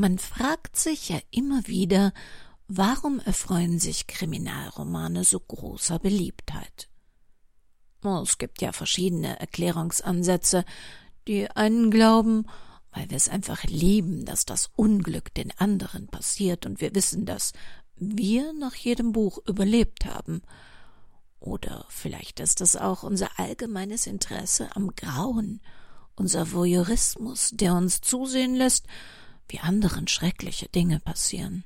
Man fragt sich ja immer wieder, warum erfreuen sich Kriminalromane so großer Beliebtheit? Oh, es gibt ja verschiedene Erklärungsansätze. Die einen glauben, weil wir es einfach lieben, dass das Unglück den anderen passiert und wir wissen, dass wir nach jedem Buch überlebt haben. Oder vielleicht ist es auch unser allgemeines Interesse am Grauen, unser Voyeurismus, der uns zusehen lässt, wie anderen schreckliche Dinge passieren.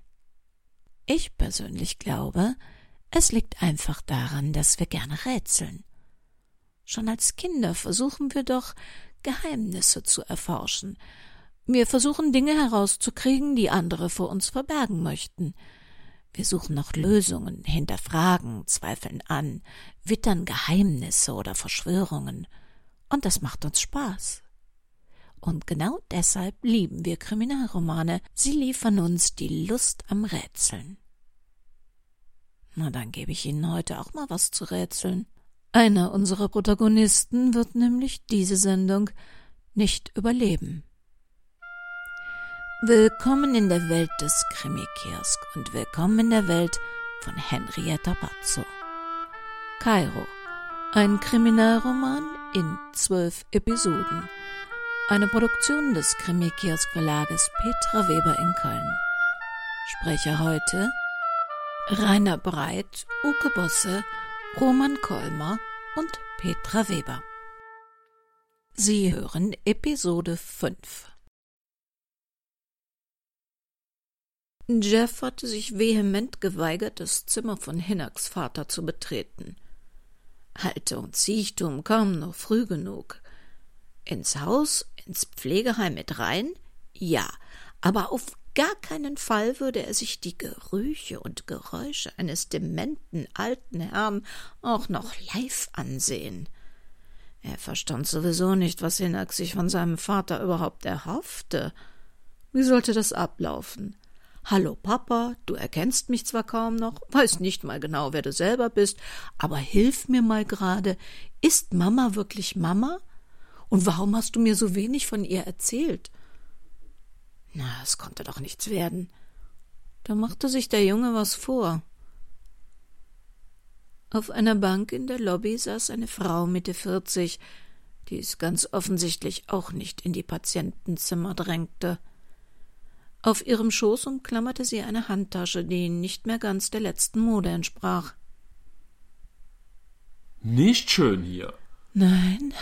Ich persönlich glaube, es liegt einfach daran, dass wir gerne rätseln. Schon als Kinder versuchen wir doch, Geheimnisse zu erforschen. Wir versuchen Dinge herauszukriegen, die andere vor uns verbergen möchten. Wir suchen nach Lösungen, hinterfragen, zweifeln an, wittern Geheimnisse oder Verschwörungen. Und das macht uns Spaß. Und genau deshalb lieben wir Kriminalromane. Sie liefern uns die Lust am Rätseln. Na, dann gebe ich Ihnen heute auch mal was zu rätseln. Einer unserer Protagonisten wird nämlich diese Sendung nicht überleben. Willkommen in der Welt des Krimi-Kiosk und willkommen in der Welt von Henrietta Pazzo. Kairo, ein Kriminalroman in zwölf Episoden eine Produktion des Krimi-Kiosk Verlages Petra Weber in Köln. Sprecher heute Rainer Breit, Uke Bosse, Roman Kolmer und Petra Weber. Sie hören Episode 5. Jeff hatte sich vehement geweigert, das Zimmer von Hinnacks Vater zu betreten. Halte und Siechtum kamen noch früh genug. Ins Haus, ins Pflegeheim mit rein? Ja, aber auf gar keinen Fall würde er sich die Gerüche und Geräusche eines dementen alten Herrn auch noch live ansehen. Er verstand sowieso nicht, was Hinak sich von seinem Vater überhaupt erhoffte. Wie sollte das ablaufen? Hallo Papa, du erkennst mich zwar kaum noch, weiß nicht mal genau, wer du selber bist, aber hilf mir mal gerade, ist Mama wirklich Mama? Und warum hast du mir so wenig von ihr erzählt? Na, es konnte doch nichts werden. Da machte sich der Junge was vor. Auf einer Bank in der Lobby saß eine Frau Mitte vierzig, die es ganz offensichtlich auch nicht in die Patientenzimmer drängte. Auf ihrem Schoß umklammerte sie eine Handtasche, die nicht mehr ganz der letzten Mode entsprach. Nicht schön hier. Nein,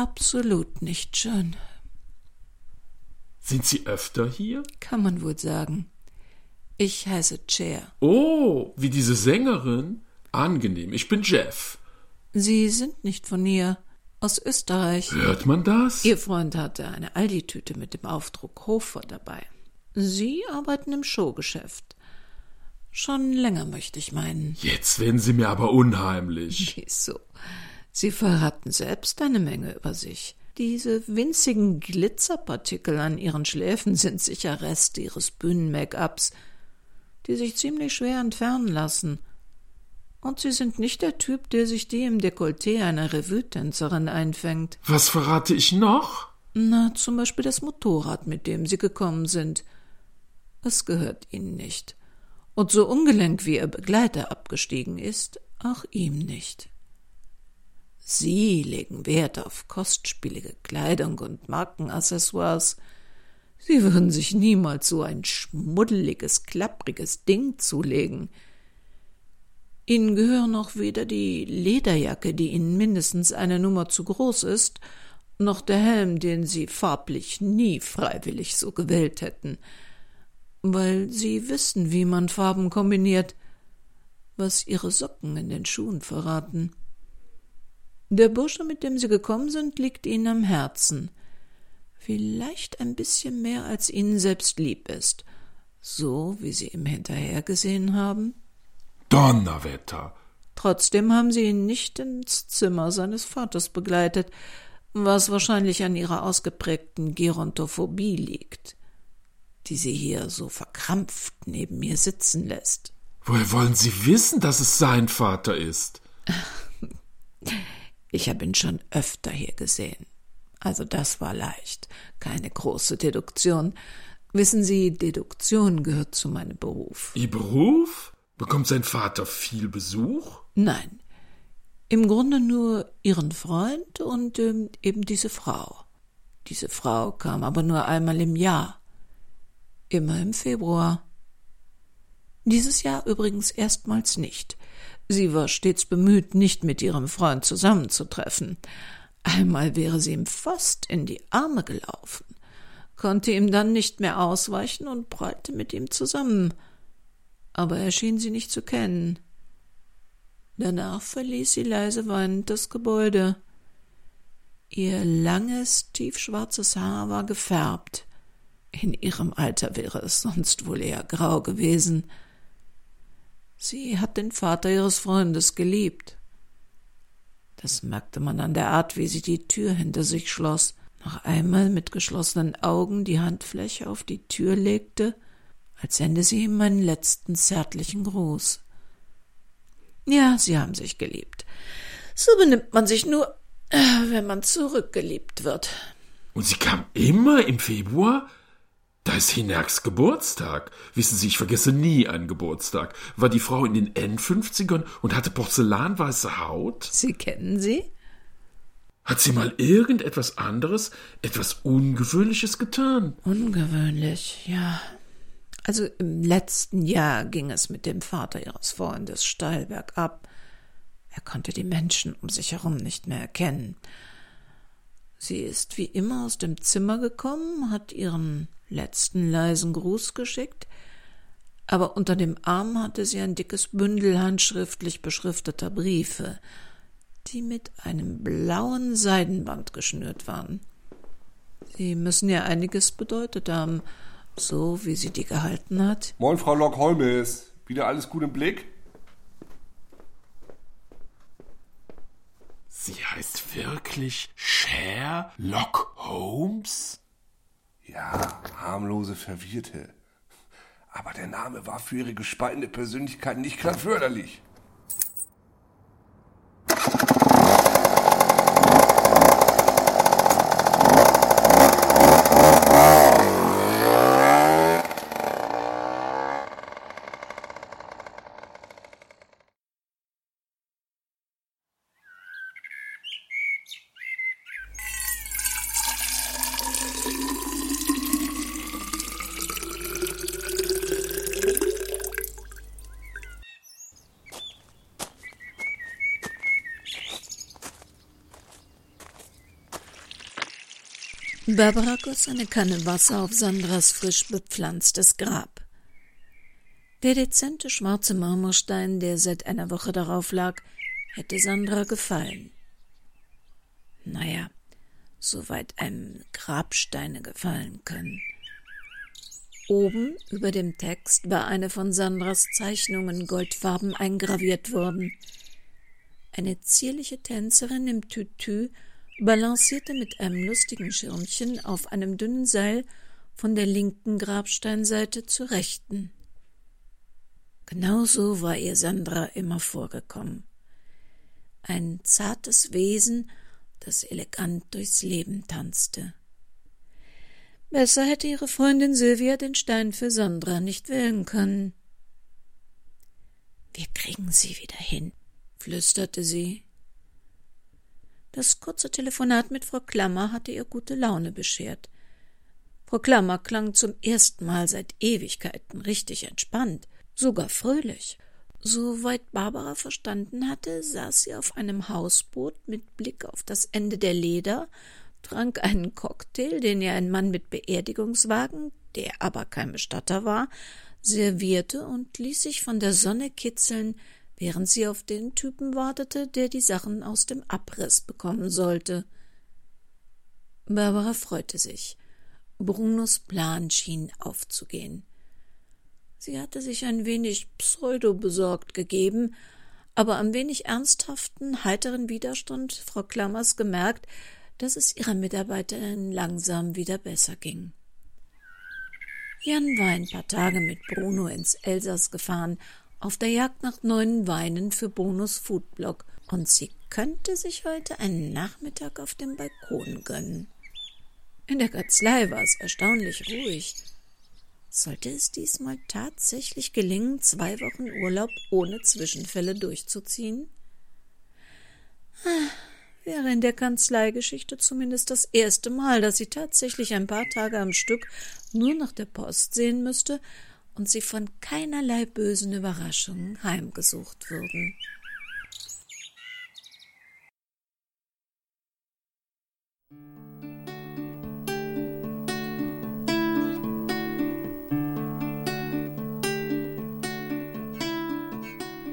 absolut nicht schön. Sind Sie öfter hier? Kann man wohl sagen. Ich heiße Chair. Oh, wie diese Sängerin? Angenehm, ich bin Jeff. Sie sind nicht von hier, aus Österreich. Hört man das? Ihr Freund hatte eine Aldi-Tüte mit dem Aufdruck Hofer dabei. Sie arbeiten im Showgeschäft. Schon länger möchte ich meinen. Jetzt werden Sie mir aber unheimlich. Wieso? Sie verraten selbst eine Menge über sich. Diese winzigen Glitzerpartikel an ihren Schläfen sind sicher Reste ihres Bühnen-Make-ups, die sich ziemlich schwer entfernen lassen. Und sie sind nicht der Typ, der sich die im Dekolleté einer Revue-Tänzerin einfängt. Was verrate ich noch? Na, zum Beispiel das Motorrad, mit dem sie gekommen sind. Es gehört ihnen nicht. Und so ungelenk wie ihr Begleiter abgestiegen ist, auch ihm nicht. Sie legen Wert auf kostspielige Kleidung und Markenaccessoires. Sie würden sich niemals so ein schmuddeliges, klappriges Ding zulegen. Ihnen gehören auch weder die Lederjacke, die Ihnen mindestens eine Nummer zu groß ist, noch der Helm, den Sie farblich nie freiwillig so gewählt hätten, weil Sie wissen, wie man Farben kombiniert, was Ihre Socken in den Schuhen verraten. Der Bursche, mit dem Sie gekommen sind, liegt Ihnen am Herzen. Vielleicht ein bisschen mehr, als Ihnen selbst lieb ist. So, wie Sie ihm hinterhergesehen haben? Donnerwetter! Trotzdem haben Sie ihn nicht ins Zimmer seines Vaters begleitet, was wahrscheinlich an Ihrer ausgeprägten Gerontophobie liegt, die Sie hier so verkrampft neben mir sitzen lässt. Woher wollen Sie wissen, dass es sein Vater ist? Ich habe ihn schon öfter hier gesehen. Also das war leicht, keine große Deduktion. Wissen Sie, Deduktion gehört zu meinem Beruf. Ihr Beruf? Bekommt sein Vater viel Besuch? Nein. Im Grunde nur Ihren Freund und ähm, eben diese Frau. Diese Frau kam aber nur einmal im Jahr. Immer im Februar. Dieses Jahr übrigens erstmals nicht. Sie war stets bemüht, nicht mit ihrem Freund zusammenzutreffen. Einmal wäre sie ihm fast in die Arme gelaufen konnte ihm dann nicht mehr ausweichen und prallte mit ihm zusammen. Aber er schien sie nicht zu kennen. Danach verließ sie leise weinend das Gebäude. Ihr langes, tiefschwarzes Haar war gefärbt. In ihrem Alter wäre es sonst wohl eher grau gewesen. Sie hat den Vater ihres Freundes geliebt. Das merkte man an der Art, wie sie die Tür hinter sich schloss noch einmal mit geschlossenen Augen die Handfläche auf die Tür legte, als sende sie ihm einen letzten zärtlichen Gruß. Ja, sie haben sich geliebt. So benimmt man sich nur, äh, wenn man zurückgeliebt wird. Und sie kam immer im Februar? Da ist Hinerks Geburtstag. Wissen Sie, ich vergesse nie einen Geburtstag. War die Frau in den N50ern und hatte porzellanweiße Haut? Sie kennen sie? Hat sie mal irgendetwas anderes, etwas Ungewöhnliches getan? Ungewöhnlich, ja. Also im letzten Jahr ging es mit dem Vater ihres Freundes steil bergab. Er konnte die Menschen um sich herum nicht mehr erkennen. Sie ist wie immer aus dem Zimmer gekommen, hat ihren letzten leisen Gruß geschickt, aber unter dem Arm hatte sie ein dickes Bündel handschriftlich beschrifteter Briefe, die mit einem blauen Seidenband geschnürt waren. Sie müssen ja einiges bedeutet haben, so wie sie die gehalten hat. Moin, Frau Lock Holmes. Wieder alles gut im Blick? Sie heißt wirklich Sherlock Holmes? Ja, harmlose Verwirrte. Aber der Name war für ihre gespaltene Persönlichkeit nicht gerade förderlich. Barbara goss eine Kanne Wasser auf Sandras frisch bepflanztes Grab. Der dezente schwarze Marmorstein, der seit einer Woche darauf lag, hätte Sandra gefallen. Naja, soweit einem Grabsteine gefallen können. Oben über dem Text war eine von Sandras Zeichnungen goldfarben eingraviert worden. Eine zierliche Tänzerin im Tütü balancierte mit einem lustigen Schirmchen auf einem dünnen Seil von der linken Grabsteinseite zur rechten. Genauso war ihr Sandra immer vorgekommen. Ein zartes Wesen, das elegant durchs Leben tanzte. Besser hätte ihre Freundin Sylvia den Stein für Sandra nicht wählen können. Wir kriegen sie wieder hin, flüsterte sie. Das kurze Telefonat mit Frau Klammer hatte ihr gute Laune beschert. Frau Klammer klang zum ersten Mal seit Ewigkeiten richtig entspannt, sogar fröhlich. Soweit Barbara verstanden hatte, saß sie auf einem Hausboot mit Blick auf das Ende der Leder, trank einen Cocktail, den ihr ein Mann mit Beerdigungswagen, der aber kein Bestatter war, servierte und ließ sich von der Sonne kitzeln, während sie auf den Typen wartete, der die Sachen aus dem Abriss bekommen sollte. Barbara freute sich. Brunos Plan schien aufzugehen. Sie hatte sich ein wenig pseudo besorgt gegeben, aber am wenig ernsthaften, heiteren Widerstand Frau Klammers gemerkt, dass es ihrer Mitarbeiterin langsam wieder besser ging. Jan war ein paar Tage mit Bruno ins Elsass gefahren auf der Jagd nach neuen Weinen für Bonus Foodblog und sie könnte sich heute einen Nachmittag auf dem Balkon gönnen. In der Kanzlei war es erstaunlich ruhig. Sollte es diesmal tatsächlich gelingen, zwei Wochen Urlaub ohne Zwischenfälle durchzuziehen? Ah, wäre in der Kanzleigeschichte zumindest das erste Mal, dass sie tatsächlich ein paar Tage am Stück nur nach der Post sehen müsste und sie von keinerlei bösen Überraschungen heimgesucht würden.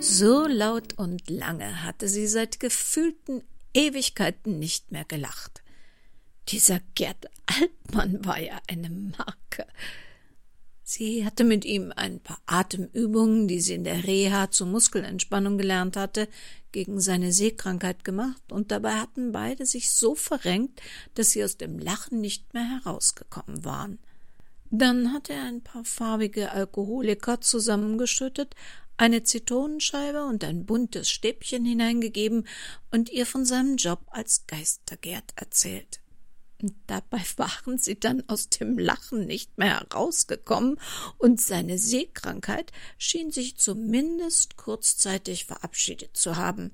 So laut und lange hatte sie seit gefühlten Ewigkeiten nicht mehr gelacht. Dieser Gerd Altmann war ja eine Marke. Sie hatte mit ihm ein paar Atemübungen, die sie in der Reha zur Muskelentspannung gelernt hatte, gegen seine Seekrankheit gemacht, und dabei hatten beide sich so verrenkt, dass sie aus dem Lachen nicht mehr herausgekommen waren. Dann hatte er ein paar farbige Alkoholiker zusammengeschüttet, eine Zitronenscheibe und ein buntes Stäbchen hineingegeben und ihr von seinem Job als Geistergärt erzählt. Dabei waren sie dann aus dem Lachen nicht mehr herausgekommen, und seine Seekrankheit schien sich zumindest kurzzeitig verabschiedet zu haben,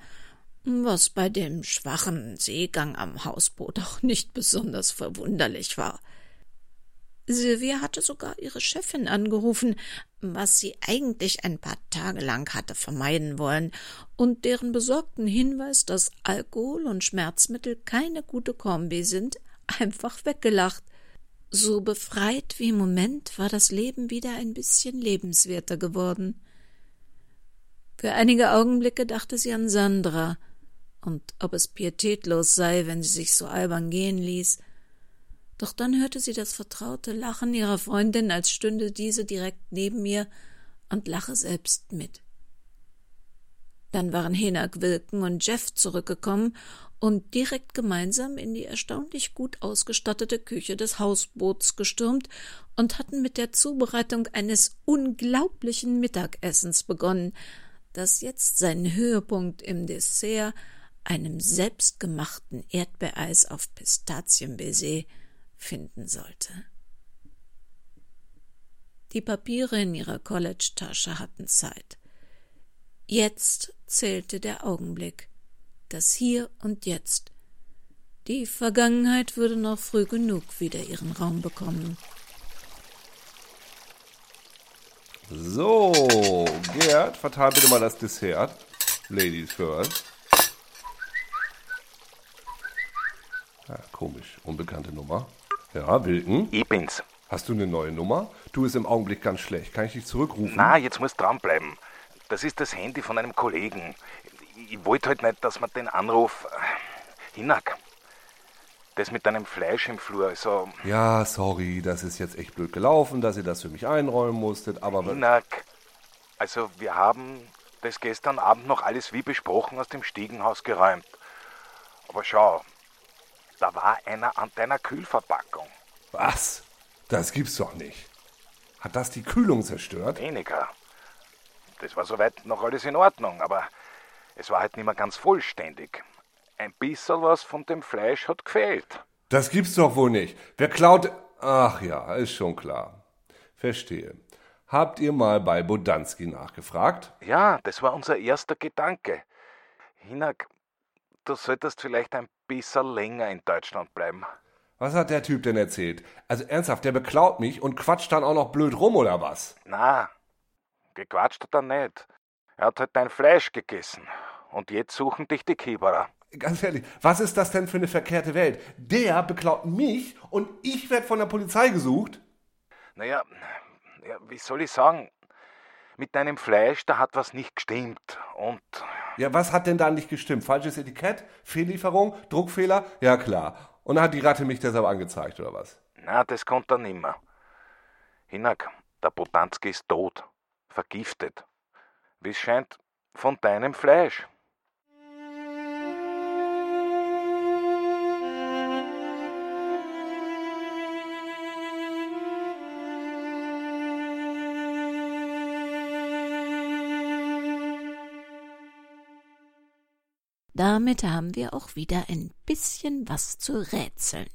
was bei dem schwachen Seegang am Hausboot auch nicht besonders verwunderlich war. Sylvia hatte sogar ihre Chefin angerufen, was sie eigentlich ein paar Tage lang hatte vermeiden wollen, und deren besorgten Hinweis, dass Alkohol und Schmerzmittel keine gute Kombi sind, einfach weggelacht. So befreit wie im Moment war das Leben wieder ein bisschen lebenswerter geworden. Für einige Augenblicke dachte sie an Sandra und ob es pietätlos sei, wenn sie sich so albern gehen ließ, doch dann hörte sie das vertraute Lachen ihrer Freundin, als stünde diese direkt neben ihr und lache selbst mit. Dann waren Hinak Wilken und Jeff zurückgekommen und direkt gemeinsam in die erstaunlich gut ausgestattete Küche des Hausboots gestürmt und hatten mit der Zubereitung eines unglaublichen Mittagessens begonnen, das jetzt seinen Höhepunkt im Dessert, einem selbstgemachten Erdbeereis auf Pistazienbaiser, finden sollte. Die Papiere in ihrer College-Tasche hatten Zeit. Jetzt zählte der Augenblick, das Hier und Jetzt. Die Vergangenheit würde noch früh genug wieder ihren Raum bekommen. So, Gerd, verteil bitte mal das Dessert. Ladies first. Ja, komisch, unbekannte Nummer. Ja, Wilken? Ich bin's. Hast du eine neue Nummer? Du ist im Augenblick ganz schlecht. Kann ich dich zurückrufen? Na, jetzt musst du dranbleiben. Das ist das Handy von einem Kollegen. Ich wollte halt nicht, dass man den Anruf. Äh, Hinak. Das mit deinem Fleisch im Flur, also. Ja, sorry, das ist jetzt echt blöd gelaufen, dass ihr das für mich einräumen musstet, aber. Hinak. Also, wir haben das gestern Abend noch alles wie besprochen aus dem Stiegenhaus geräumt. Aber schau, da war einer an deiner Kühlverpackung. Was? Das gibt's doch nicht. Hat das die Kühlung zerstört? Weniger. Das war soweit noch alles in Ordnung, aber es war halt nicht mehr ganz vollständig. Ein bisschen was von dem Fleisch hat gefehlt. Das gibt's doch wohl nicht. Wer klaut. Ach ja, ist schon klar. Verstehe. Habt ihr mal bei Bodanski nachgefragt? Ja, das war unser erster Gedanke. Hinak, du solltest vielleicht ein bisschen länger in Deutschland bleiben. Was hat der Typ denn erzählt? Also ernsthaft, der beklaut mich und quatscht dann auch noch blöd rum oder was? Na, gequatscht hat er nicht. Er hat halt dein Fleisch gegessen. Und jetzt suchen dich die Kieberer. Ganz ehrlich, was ist das denn für eine verkehrte Welt? Der beklaut mich und ich werde von der Polizei gesucht? Naja, ja, wie soll ich sagen? Mit deinem Fleisch, da hat was nicht gestimmt. Und ja, was hat denn da nicht gestimmt? Falsches Etikett? Fehllieferung? Druckfehler? Ja, klar. Und dann hat die Ratte mich deshalb angezeigt, oder was? Na, das konnte er nimmer. Hinak, der Botanski ist tot. Vergiftet. Wie es scheint, von deinem Fleisch. Damit haben wir auch wieder ein bisschen was zu rätseln.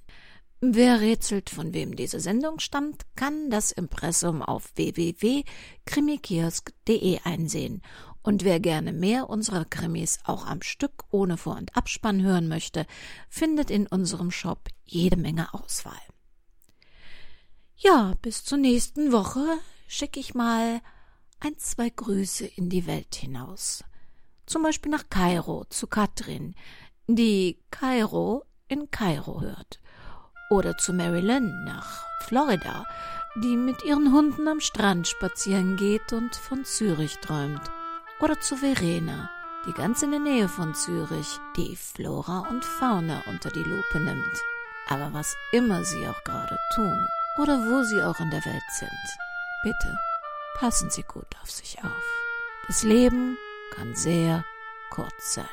Wer rätselt, von wem diese Sendung stammt, kann das Impressum auf www.krimikiosk.de einsehen. Und wer gerne mehr unserer Krimis auch am Stück ohne Vor- und Abspann hören möchte, findet in unserem Shop jede Menge Auswahl. Ja, bis zur nächsten Woche schicke ich mal ein, zwei Grüße in die Welt hinaus. Zum Beispiel nach Kairo zu Katrin, die Kairo in Kairo hört oder zu Marilyn nach Florida, die mit ihren Hunden am Strand spazieren geht und von Zürich träumt. Oder zu Verena, die ganz in der Nähe von Zürich die Flora und Fauna unter die Lupe nimmt. Aber was immer sie auch gerade tun oder wo sie auch in der Welt sind, bitte passen Sie gut auf sich auf. Das Leben kann sehr kurz sein.